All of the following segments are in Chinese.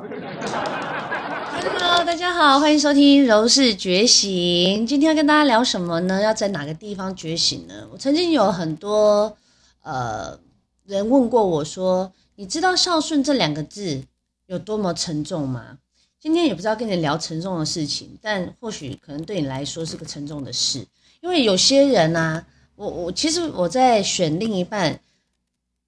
Hello，大家好，欢迎收听《柔氏觉醒》。今天要跟大家聊什么呢？要在哪个地方觉醒呢？我曾经有很多呃人问过我说：“你知道孝顺这两个字有多么沉重吗？”今天也不知道跟你聊沉重的事情，但或许可能对你来说是个沉重的事，因为有些人呢、我我其实我在选另一半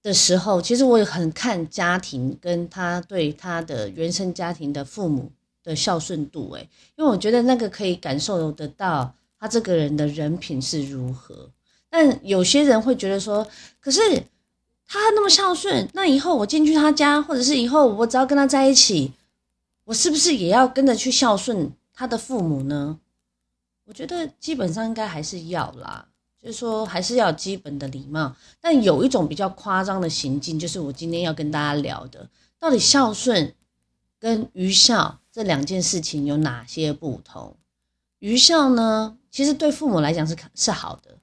的时候，其实我也很看家庭跟他对他的原生家庭的父母的孝顺度，诶，因为我觉得那个可以感受得到他这个人的人品是如何。但有些人会觉得说，可是他那么孝顺，那以后我进去他家，或者是以后我只要跟他在一起，我是不是也要跟着去孝顺他的父母呢？我觉得基本上应该还是要啦，就是说还是要有基本的礼貌。但有一种比较夸张的行径，就是我今天要跟大家聊的，到底孝顺跟愚孝这两件事情有哪些不同？愚孝呢，其实对父母来讲是是好的，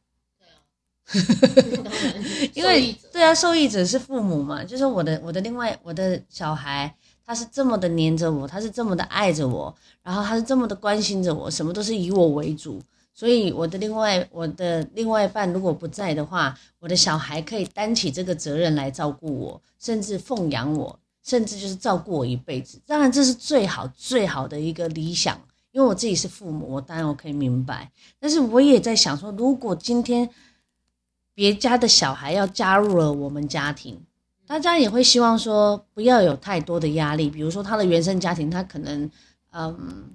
因为对啊，受益者是父母嘛，就是我的我的另外我的小孩，他是这么的黏着我，他是这么的爱着我，然后他是这么的关心着我，什么都是以我为主，所以我的另外我的另外一半如果不在的话，我的小孩可以担起这个责任来照顾我，甚至奉养我，甚至就是照顾我一辈子。当然这是最好最好的一个理想，因为我自己是父母，我当然我可以明白，但是我也在想说，如果今天别家的小孩要加入了我们家庭，大家也会希望说不要有太多的压力，比如说他的原生家庭，他可能嗯，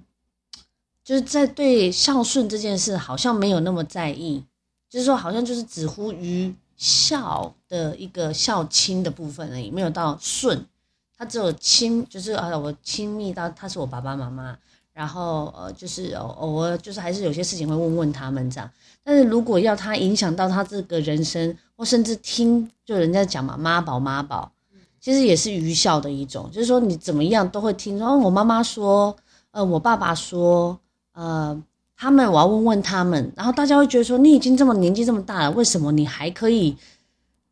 就是在对孝顺这件事好像没有那么在意，就是说好像就是只乎于孝的一个孝亲的部分而已，没有到顺，他只有亲，就是啊我亲密到他是我爸爸妈妈，然后呃就是偶尔就是还是有些事情会问问他们这样。但是如果要他影响到他这个人生，或甚至听就人家讲嘛，妈宝妈宝，其实也是愚孝的一种，就是说你怎么样都会听说，哦，我妈妈说，呃，我爸爸说，呃，他们我要问问他们，然后大家会觉得说，你已经这么年纪这么大了，为什么你还可以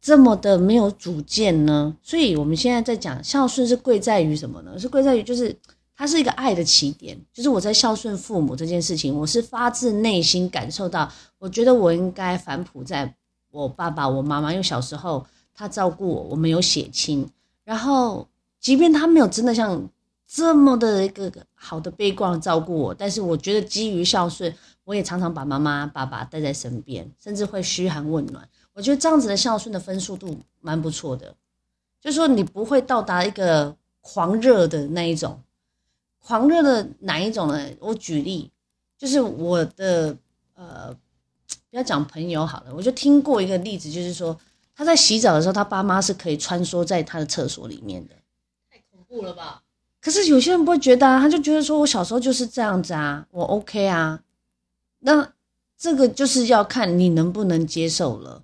这么的没有主见呢？所以我们现在在讲孝顺是贵在于什么呢？是贵在于就是。它是一个爱的起点，就是我在孝顺父母这件事情，我是发自内心感受到，我觉得我应该反哺在我爸爸、我妈妈，因为小时候他照顾我，我们有血亲，然后即便他没有真的像这么的一个好的悲观照顾我，但是我觉得基于孝顺，我也常常把妈妈、爸爸带在身边，甚至会嘘寒问暖。我觉得这样子的孝顺的分数度蛮不错的，就是说你不会到达一个狂热的那一种。狂热的哪一种呢？我举例，就是我的呃，不要讲朋友好了，我就听过一个例子，就是说他在洗澡的时候，他爸妈是可以穿梭在他的厕所里面的。太恐怖了吧？可是有些人不会觉得啊，他就觉得说我小时候就是这样子啊，我 OK 啊。那这个就是要看你能不能接受了，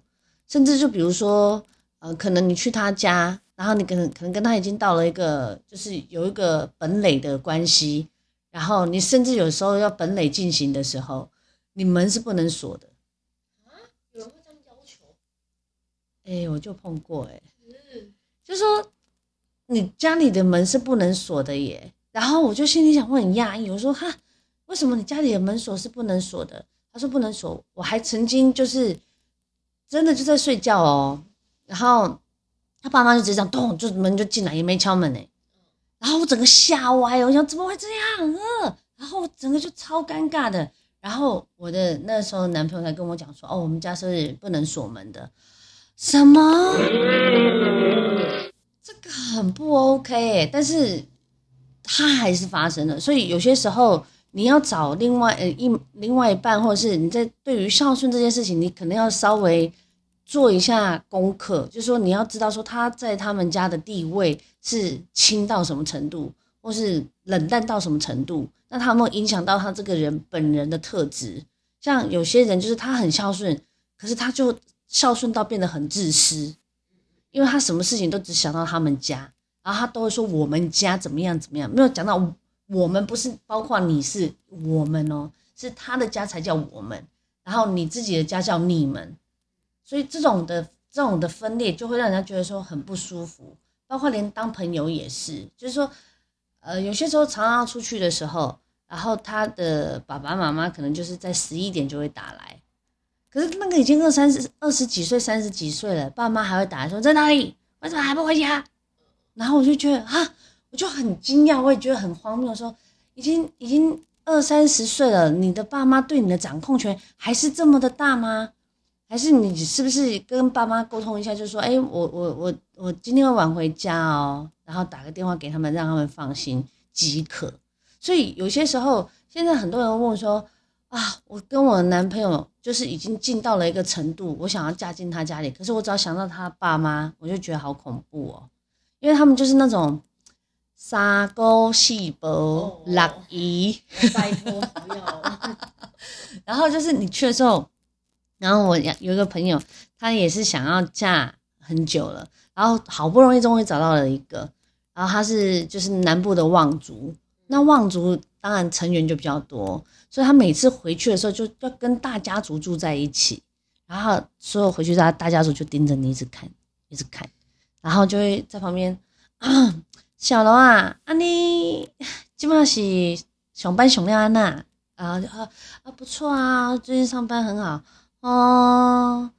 甚至就比如说，呃，可能你去他家。然后你可能可能跟他已经到了一个，就是有一个本垒的关系，然后你甚至有时候要本垒进行的时候，你门是不能锁的。啊，有人会这样要求？哎，我就碰过哎，就说你家里的门是不能锁的耶。然后我就心里想，我很讶异，我说哈，为什么你家里的门锁是不能锁的？他说不能锁。我还曾经就是真的就在睡觉哦，然后。他爸妈就直接这样咚，就门就进来，也没敲门呢。然后我整个吓歪，我想怎么会这样？呃，然后我整个就超尴尬的。然后我的那时候男朋友才跟我讲说：“哦，我们家是不能锁门的。”什么？这个很不 OK。但是它还是发生了。所以有些时候你要找另外一另外一半，或者是你在对于孝顺这件事情，你可能要稍微。做一下功课，就是说你要知道说他在他们家的地位是轻到什么程度，或是冷淡到什么程度，那他有没有影响到他这个人本人的特质？像有些人就是他很孝顺，可是他就孝顺到变得很自私，因为他什么事情都只想到他们家，然后他都会说我们家怎么样怎么样，没有讲到我们不是包括你是我们哦，是他的家才叫我们，然后你自己的家叫你们。所以这种的这种的分裂就会让人家觉得说很不舒服，包括连当朋友也是，就是说，呃，有些时候常常出去的时候，然后他的爸爸妈妈可能就是在十一点就会打来，可是那个已经二三十、二十几岁、三十几岁了，爸妈还会打说在哪里？为什么还不回家？然后我就觉得啊，我就很惊讶，我也觉得很荒谬，说已经已经二三十岁了，你的爸妈对你的掌控权还是这么的大吗？还是你是不是跟爸妈沟通一下，就说，哎，我我我我今天会晚回家哦，然后打个电话给他们，让他们放心即可。所以有些时候，现在很多人问说，啊，我跟我的男朋友就是已经进到了一个程度，我想要嫁进他家里，可是我只要想到他爸妈，我就觉得好恐怖哦，因为他们就是那种三姑四伯六姨，拜托不要。然后就是你去的时候。然后我有一个朋友，他也是想要嫁很久了，然后好不容易终于找到了一个，然后他是就是南部的望族，那望族当然成员就比较多，所以他每次回去的时候就要跟大家族住在一起，然后所有回去他大家族就盯着你一直看，一直看，然后就会在旁边，啊 小龙啊，啊你 基本上是上班上了呐，啊啊啊不错啊，最近上班很好。哦，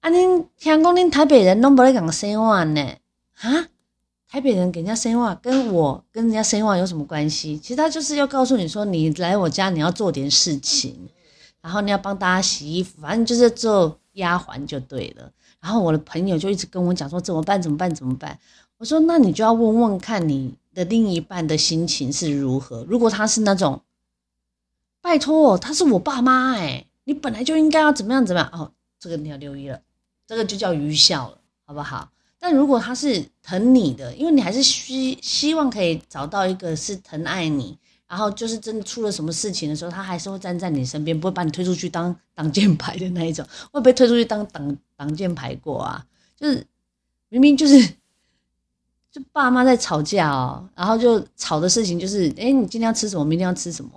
啊，恁听讲恁台北人拢不咧讲生话呢？哈，台北人给人家生话，跟我跟人家生话有什么关系？其实他就是要告诉你说，你来我家你要做点事情，然后你要帮大家洗衣服，反正就是做丫鬟就对了。然后我的朋友就一直跟我讲说怎么办？怎么办？怎么办？我说那你就要问问看你的另一半的心情是如何。如果他是那种，拜托，他是我爸妈哎。你本来就应该要怎么样怎么样哦，这个你要留意了，这个就叫愚孝了，好不好？但如果他是疼你的，因为你还是希希望可以找到一个是疼爱你，然后就是真的出了什么事情的时候，他还是会站在你身边，不会把你推出去当挡箭牌的那一种。会被推出去当挡挡箭牌过啊？就是明明就是就爸妈在吵架哦，然后就吵的事情就是，哎，你今天要吃什么？明天要吃什么？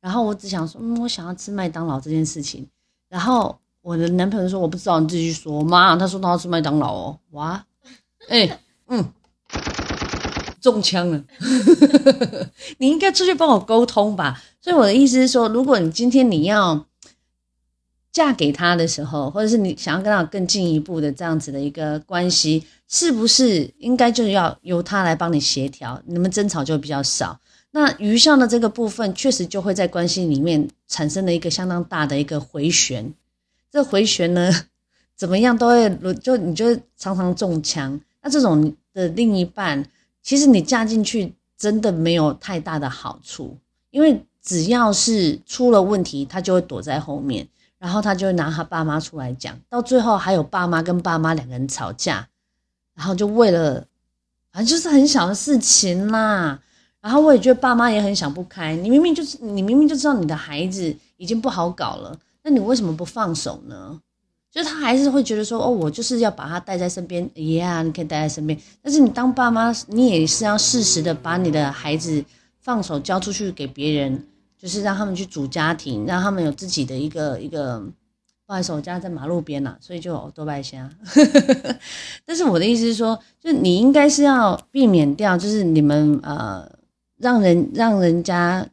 然后我只想说，嗯，我想要吃麦当劳这件事情。然后我的男朋友说，我不知道，你自己去说。妈，他说他要吃麦当劳哦。哇，哎，嗯，中枪了。你应该出去帮我沟通吧。所以我的意思是说，如果你今天你要嫁给他的时候，或者是你想要跟他更进一步的这样子的一个关系，是不是应该就要由他来帮你协调？你们争吵就比较少。那余孝的这个部分，确实就会在关系里面产生了一个相当大的一个回旋。这回旋呢，怎么样都会就你就常常中枪。那这种的另一半，其实你嫁进去真的没有太大的好处，因为只要是出了问题，他就会躲在后面，然后他就会拿他爸妈出来讲，到最后还有爸妈跟爸妈两个人吵架，然后就为了反正就是很小的事情啦。然后我也觉得爸妈也很想不开，你明明就是你明明就知道你的孩子已经不好搞了，那你为什么不放手呢？就他还是会觉得说，哦，我就是要把他带在身边，爷啊，你可以带在身边。但是你当爸妈，你也是要适时的把你的孩子放手交出去给别人，就是让他们去组家庭，让他们有自己的一个一个。不好意思，我家在马路边呐，所以就多拜下。但是我的意思是说，就你应该是要避免掉，就是你们呃。让人让人家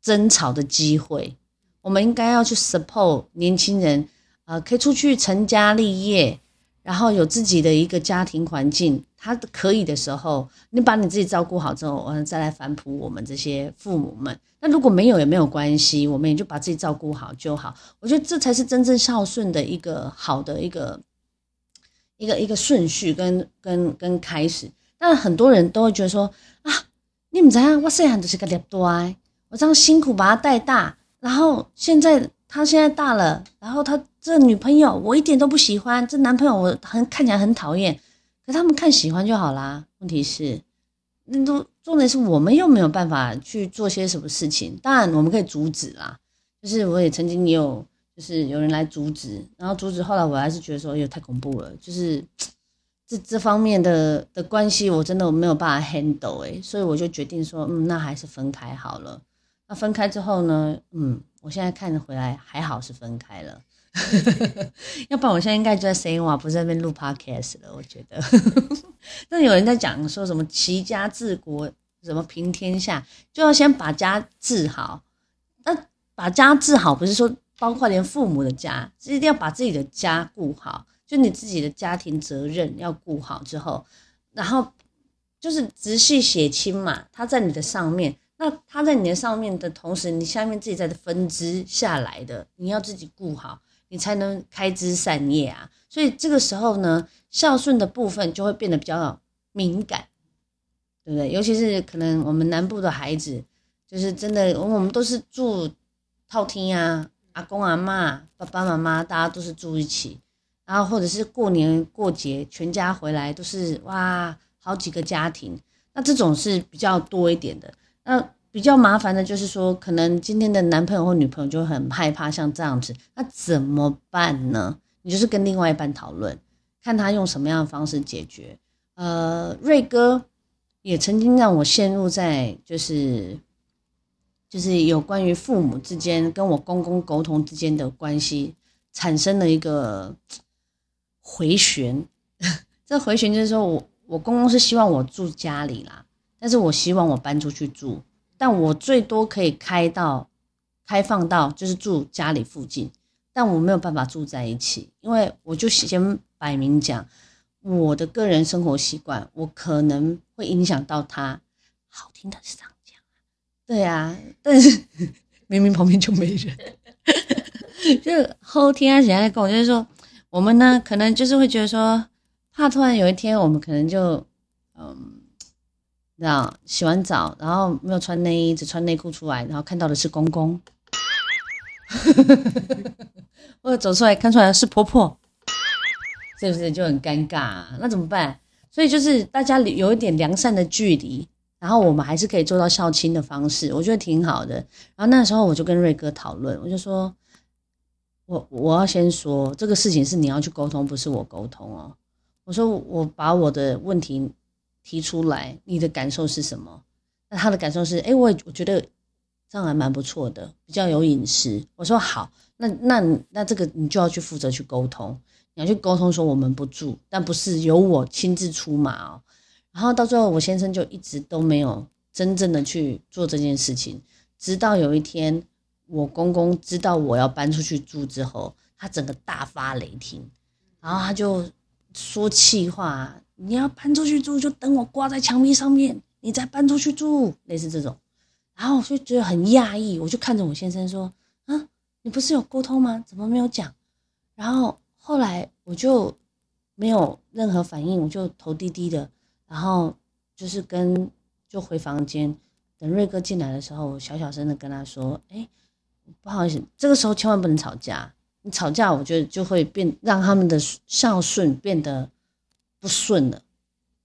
争吵的机会，我们应该要去 support 年轻人，呃，可以出去成家立业，然后有自己的一个家庭环境。他可以的时候，你把你自己照顾好之后，我们再来反哺我们这些父母们。那如果没有也没有关系，我们也就把自己照顾好就好。我觉得这才是真正孝顺的一个好的一个一个一个顺序跟跟跟开始。但很多人都会觉得说啊。你们怎样？我细汉就是个猎多我这样辛苦把他带大，然后现在他现在大了，然后他这女朋友我一点都不喜欢，这男朋友我很看起来很讨厌，可他们看喜欢就好啦。问题是，那都重点是我们又没有办法去做些什么事情。当然我们可以阻止啦，就是我也曾经也有，就是有人来阻止，然后阻止，后来我还是觉得说，哎呦太恐怖了，就是。这这方面的的关系，我真的没有办法 handle 哎，所以我就决定说，嗯，那还是分开好了。那分开之后呢，嗯，我现在看回来还好是分开了，要不然我现在应该就在 say，不是在那边录 podcast 了。我觉得，那有人在讲说什么齐家治国什么平天下，就要先把家治好。那把家治好，不是说包括连父母的家，一定要把自己的家顾好，就你自己的家庭责任要顾好之后，然后就是直系血亲嘛，他在你的上面，那他在你的上面的同时，你下面自己在分支下来的，你要自己顾好，你才能开枝散叶啊。所以这个时候呢，孝顺的部分就会变得比较敏感，对不对？尤其是可能我们南部的孩子，就是真的，我们都是住套厅啊，阿公阿妈、爸爸妈妈，大家都是住一起，然后或者是过年过节全家回来都是哇，好几个家庭，那这种是比较多一点的。那比较麻烦的就是说，可能今天的男朋友或女朋友就很害怕像这样子，那怎么办呢？你就是跟另外一半讨论，看他用什么样的方式解决。呃，瑞哥也曾经让我陷入在就是就是有关于父母之间跟我公公沟通之间的关系产生了一个回旋。这回旋就是说我我公公是希望我住家里啦，但是我希望我搬出去住，但我最多可以开到开放到就是住家里附近。但我没有办法住在一起，因为我就先摆明讲，我的个人生活习惯，我可能会影响到他。好听的是这样讲，对啊，但是明明旁边就没人，就后天啊，现在跟我就是说，我们呢可能就是会觉得说，怕突然有一天我们可能就，嗯，知道洗完澡，然后没有穿内衣，只穿内裤出来，然后看到的是公公。或者走出来看出来是婆婆，是不是就很尴尬？那怎么办？所以就是大家有一点良善的距离，然后我们还是可以做到孝亲的方式，我觉得挺好的。然后那时候我就跟瑞哥讨论，我就说，我我要先说这个事情是你要去沟通，不是我沟通哦。我说我把我的问题提出来，你的感受是什么？那他的感受是，哎，我我觉得这样还蛮不错的，比较有隐私。我说好。那那那这个你就要去负责去沟通，你要去沟通说我们不住，但不是由我亲自出马哦。然后到最后，我先生就一直都没有真正的去做这件事情，直到有一天我公公知道我要搬出去住之后，他整个大发雷霆，然后他就说气话：你要搬出去住，就等我挂在墙壁上面，你再搬出去住，类似这种。然后我就觉得很讶异，我就看着我先生说：啊。你不是有沟通吗？怎么没有讲？然后后来我就没有任何反应，我就头低低的，然后就是跟就回房间等瑞哥进来的时候，我小小声的跟他说：“哎，不好意思，这个时候千万不能吵架。你吵架，我觉得就会变让他们的孝顺变得不顺了。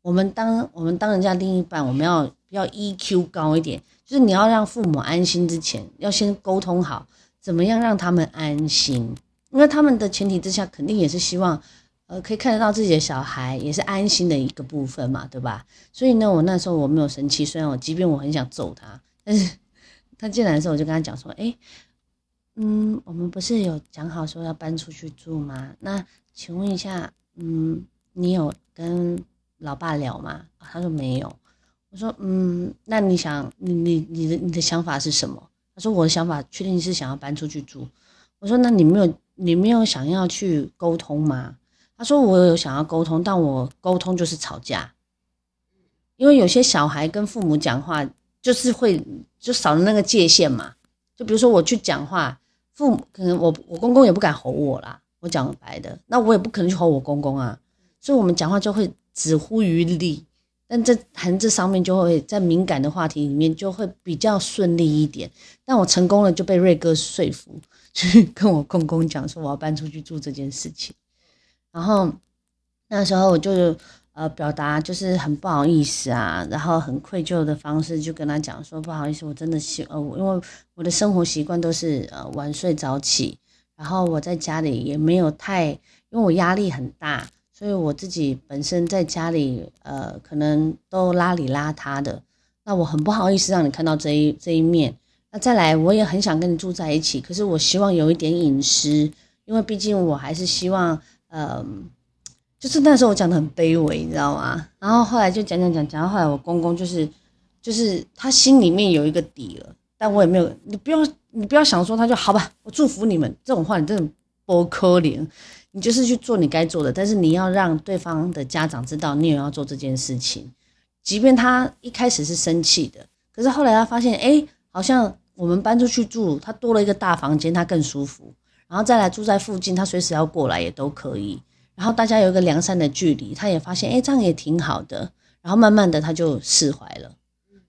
我们当我们当人家另一半，我们要要 EQ 高一点，就是你要让父母安心之前，要先沟通好。”怎么样让他们安心？因为他们的前提之下，肯定也是希望，呃，可以看得到自己的小孩也是安心的一个部分嘛，对吧？所以呢，我那时候我没有生气，虽然我即便我很想揍他，但是 他进来的时候，我就跟他讲说，哎，嗯，我们不是有讲好说要搬出去住吗？那请问一下，嗯，你有跟老爸聊吗？他说没有。我说，嗯，那你想，你你你的你的想法是什么？他说：“我的想法确定是想要搬出去住。”我说：“那你没有，你没有想要去沟通吗？”他说：“我有想要沟通，但我沟通就是吵架，因为有些小孩跟父母讲话就是会就少了那个界限嘛。就比如说我去讲话，父母可能我我公公也不敢吼我啦，我讲白的，那我也不可能去吼我公公啊，所以我们讲话就会止乎于理。”但这谈这上面就会在敏感的话题里面就会比较顺利一点。但我成功了，就被瑞哥说服 去跟我公公讲说我要搬出去住这件事情。然后那时候我就呃表达就是很不好意思啊，然后很愧疚的方式就跟他讲说不好意思，我真的喜呃因为我的生活习惯都是呃晚睡早起，然后我在家里也没有太因为我压力很大。所以我自己本身在家里，呃，可能都邋里邋遢的，那我很不好意思让你看到这一这一面。那再来，我也很想跟你住在一起，可是我希望有一点隐私，因为毕竟我还是希望，呃，就是那时候我讲的很卑微，你知道吗？然后后来就讲讲讲讲到后来，我公公就是就是他心里面有一个底了，但我也没有，你不要你不要想说他就好吧，我祝福你们这种话，你真的不可怜。你就是去做你该做的，但是你要让对方的家长知道你也要做这件事情，即便他一开始是生气的，可是后来他发现，哎，好像我们搬出去住，他多了一个大房间，他更舒服，然后再来住在附近，他随时要过来也都可以。然后大家有一个良善的距离，他也发现，哎，这样也挺好的。然后慢慢的他就释怀了。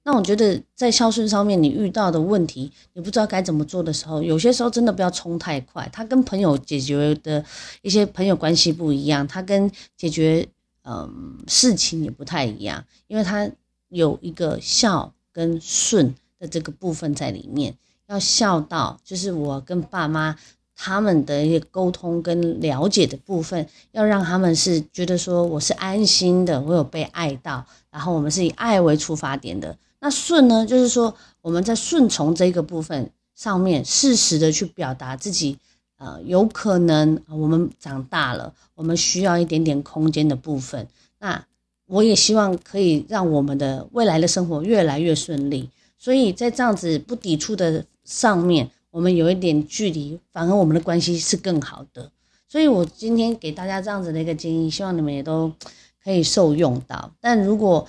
那我觉得在孝顺上面，你遇到的问题，你不知道该怎么做的时候，有些时候真的不要冲太快。他跟朋友解决的一些朋友关系不一样，他跟解决嗯事情也不太一样，因为他有一个孝跟顺的这个部分在里面。要孝道，就是我跟爸妈。他们的一些沟通跟了解的部分，要让他们是觉得说我是安心的，我有被爱到，然后我们是以爱为出发点的。那顺呢，就是说我们在顺从这个部分上面，适时的去表达自己，呃，有可能我们长大了，我们需要一点点空间的部分。那我也希望可以让我们的未来的生活越来越顺利。所以在这样子不抵触的上面。我们有一点距离，反而我们的关系是更好的。所以我今天给大家这样子的一个建议，希望你们也都可以受用到。但如果，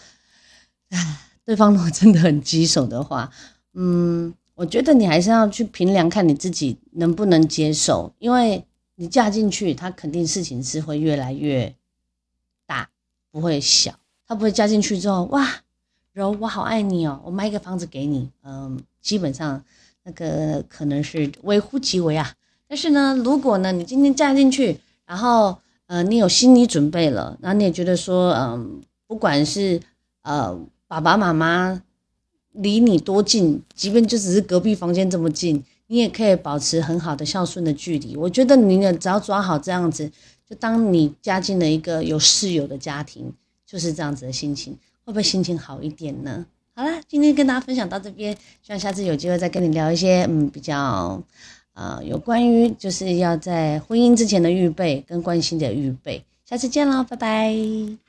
唉，对方如果真的很棘手的话，嗯，我觉得你还是要去评量，看你自己能不能接受。因为你嫁进去，他肯定事情是会越来越大，不会小。他不会嫁进去之后，哇，柔，我好爱你哦，我买一个房子给你。嗯，基本上。那个可能是微乎其微啊，但是呢，如果呢，你今天嫁进去，然后呃，你有心理准备了，然后你也觉得说，嗯，不管是呃爸爸妈妈离你多近，即便就只是隔壁房间这么近，你也可以保持很好的孝顺的距离。我觉得你呢，只要抓好这样子，就当你加进了一个有室友的家庭，就是这样子的心情，会不会心情好一点呢？好了，今天跟大家分享到这边，希望下次有机会再跟你聊一些嗯比较，呃有关于就是要在婚姻之前的预备跟关心的预备。下次见喽，拜拜。